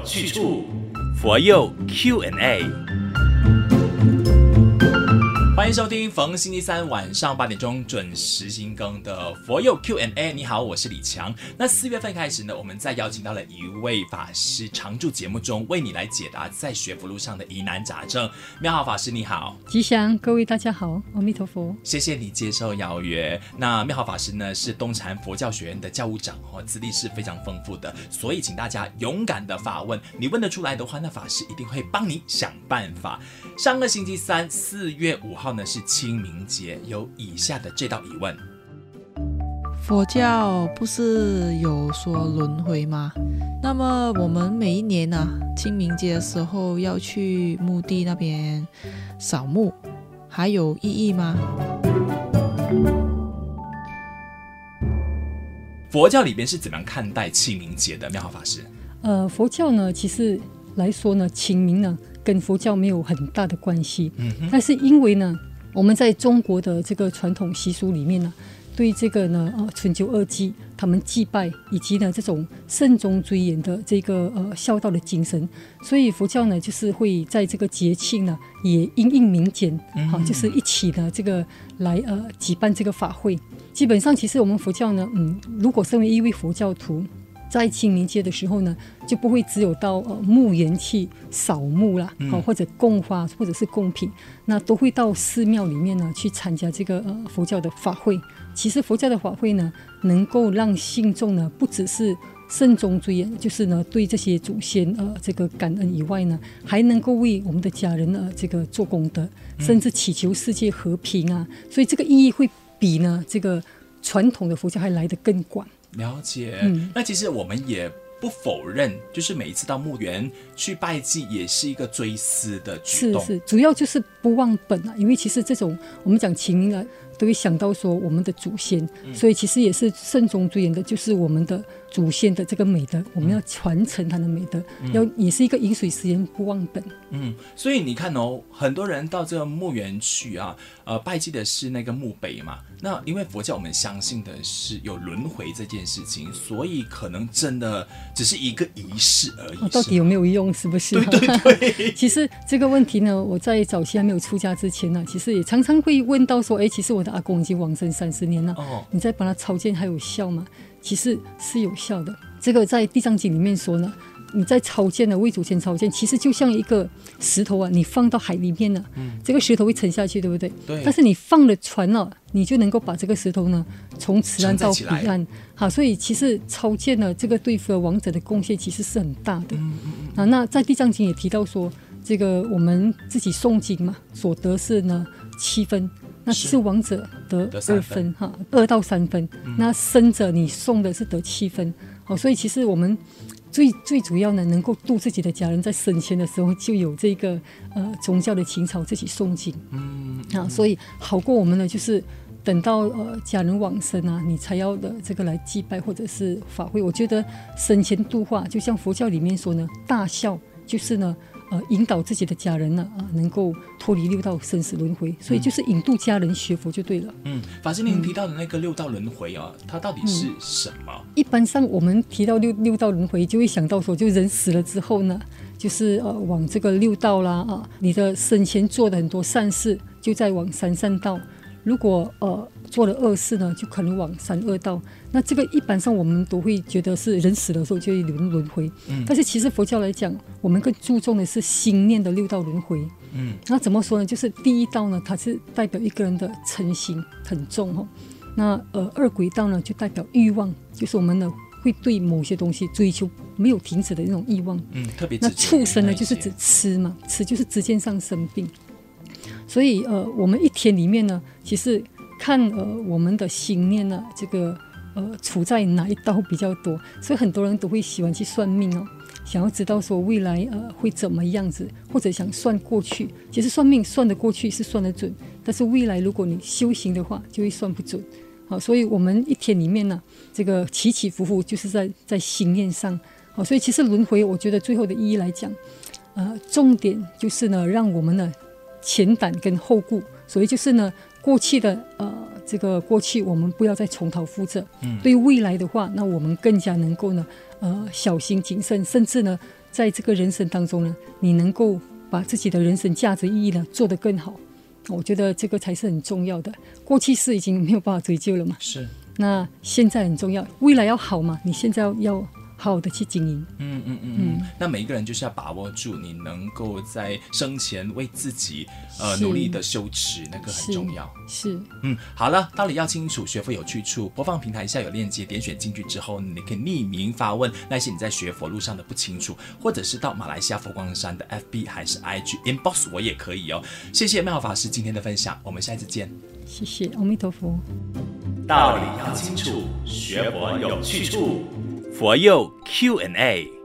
有去处，佛佑 Q&A。欢迎收听逢星期三晚上八点钟准时新更的佛佑 Q&A。你好，我是李强。那四月份开始呢，我们再邀请到了一位法师常驻节目中，为你来解答在学佛路上的疑难杂症。妙好法师你好，吉祥，各位大家好，阿弥陀佛。谢谢你接受邀约。那妙好法师呢是东禅佛教学院的教务长哦，资历是非常丰富的，所以请大家勇敢的发问，你问得出来的话，那法师一定会帮你想办法。上个星期三，四月五号。呢是清明节，有以下的这道疑问：佛教不是有说轮回吗？那么我们每一年呢、啊，清明节的时候要去墓地那边扫墓，还有意义吗？佛教里边是怎么样看待清明节的？妙好法师，呃，佛教呢，其实来说呢，清明呢跟佛教没有很大的关系，嗯，但是因为呢。我们在中国的这个传统习俗里面呢，对这个呢，呃，春秋二季，他们祭拜以及呢这种慎终追远的这个呃孝道的精神，所以佛教呢就是会在这个节庆呢也因应民间，好、啊，就是一起呢这个来呃举办这个法会。基本上，其实我们佛教呢，嗯，如果身为一位佛教徒。在清明节的时候呢，就不会只有到呃墓园去扫墓啦，好、嗯、或者供花或者是供品，那都会到寺庙里面呢去参加这个呃佛教的法会。其实佛教的法会呢，能够让信众呢不只是慎终追远，就是呢对这些祖先呃这个感恩以外呢，还能够为我们的家人呃这个做功德，甚至祈求世界和平啊。所以这个意义会比呢这个传统的佛教还来得更广。了解，嗯，那其实我们也不否认，就是每一次到墓园去拜祭，也是一个追思的举动。是是，主要就是不忘本啊，因为其实这种我们讲情啊，都会想到说我们的祖先，嗯、所以其实也是慎终追远的，就是我们的。祖先的这个美德，我们要传承他的美德，嗯、要也是一个饮水思源，不忘本。嗯，所以你看哦，很多人到这个墓园去啊，呃，拜祭的是那个墓碑嘛。那因为佛教我们相信的是有轮回这件事情，所以可能真的只是一个仪式而已。哦、到底有没有用？是不是？对对对。其实这个问题呢，我在早期还没有出家之前呢，其实也常常会问到说，哎，其实我的阿公已经往生三十年了，哦，你再把它超荐还有效吗？其实是有效的。这个在《地藏经》里面说呢，你在超荐的为祖先超荐，其实就像一个石头啊，你放到海里面了，嗯，这个石头会沉下去，对不对？对。但是你放了船了，你就能够把这个石头呢从此岸到彼岸。好，所以其实超荐呢，这个对付亡者的贡献其实是很大的。嗯嗯嗯。啊，那在《地藏经》也提到说，这个我们自己诵经嘛，所得是呢七分。那是亡者得二分哈，二到三分。嗯、那生者你送的是得七分，好，所以其实我们最最主要呢，能够度自己的家人，在生前的时候就有这个呃宗教的情操，自己诵经，嗯啊，所以好过我们呢，就是等到呃家人往生啊，你才要的这个来祭拜或者是法会。我觉得生前度化，就像佛教里面说呢，大孝就是呢。呃，引导自己的家人呢，啊，能够脱离六道生死轮回，所以就是引渡家人学佛就对了。嗯，法师您提到的那个六道轮回啊，它到底是什么？嗯，一般上我们提到六六道轮回，就会想到说，就人死了之后呢，就是呃往这个六道啦啊，你的生前做的很多善事，就在往三善道。如果呃做了恶事呢，就可能往三恶道。那这个一般上我们都会觉得是人死的时候就会轮轮回。嗯。但是其实佛教来讲，我们更注重的是心念的六道轮回。嗯。那怎么说呢？就是第一道呢，它是代表一个人的嗔心很重哈。那呃二轨道呢，就代表欲望，就是我们呢会对某些东西追求没有停止的那种欲望。嗯，特别。那畜生呢，就是指吃嘛，吃就是直接上生病。所以，呃，我们一天里面呢，其实看呃我们的心念呢，这个呃处在哪一道比较多，所以很多人都会喜欢去算命哦，想要知道说未来呃会怎么样子，或者想算过去。其实算命算得过去是算得准，但是未来如果你修行的话，就会算不准。好，所以我们一天里面呢，这个起起伏伏就是在在心念上。好，所以其实轮回，我觉得最后的意义来讲，呃，重点就是呢，让我们呢。前胆跟后顾，所以就是呢，过去的呃，这个过去我们不要再重蹈覆辙。嗯，对未来的话，那我们更加能够呢，呃，小心谨慎，甚至呢，在这个人生当中呢，你能够把自己的人生价值意义呢做得更好。我觉得这个才是很重要的。过去是已经没有办法追究了嘛，是。那现在很重要，未来要好嘛，你现在要。好好的去经营，嗯嗯嗯嗯，那每一个人就是要把握住，你能够在生前为自己呃努力的修持，那个很重要。是，嗯，好了，道理要清楚，学佛有去处。播放平台下有链接，点选进去之后，你可以匿名发问那些你在学佛路上的不清楚，或者是到马来西亚佛光山的 FB 还是 IG inbox 我也可以哦。谢谢妙法师今天的分享，我们下次见。谢谢，阿弥陀佛。道理要清楚，学佛有去处。佛佑 Q&A。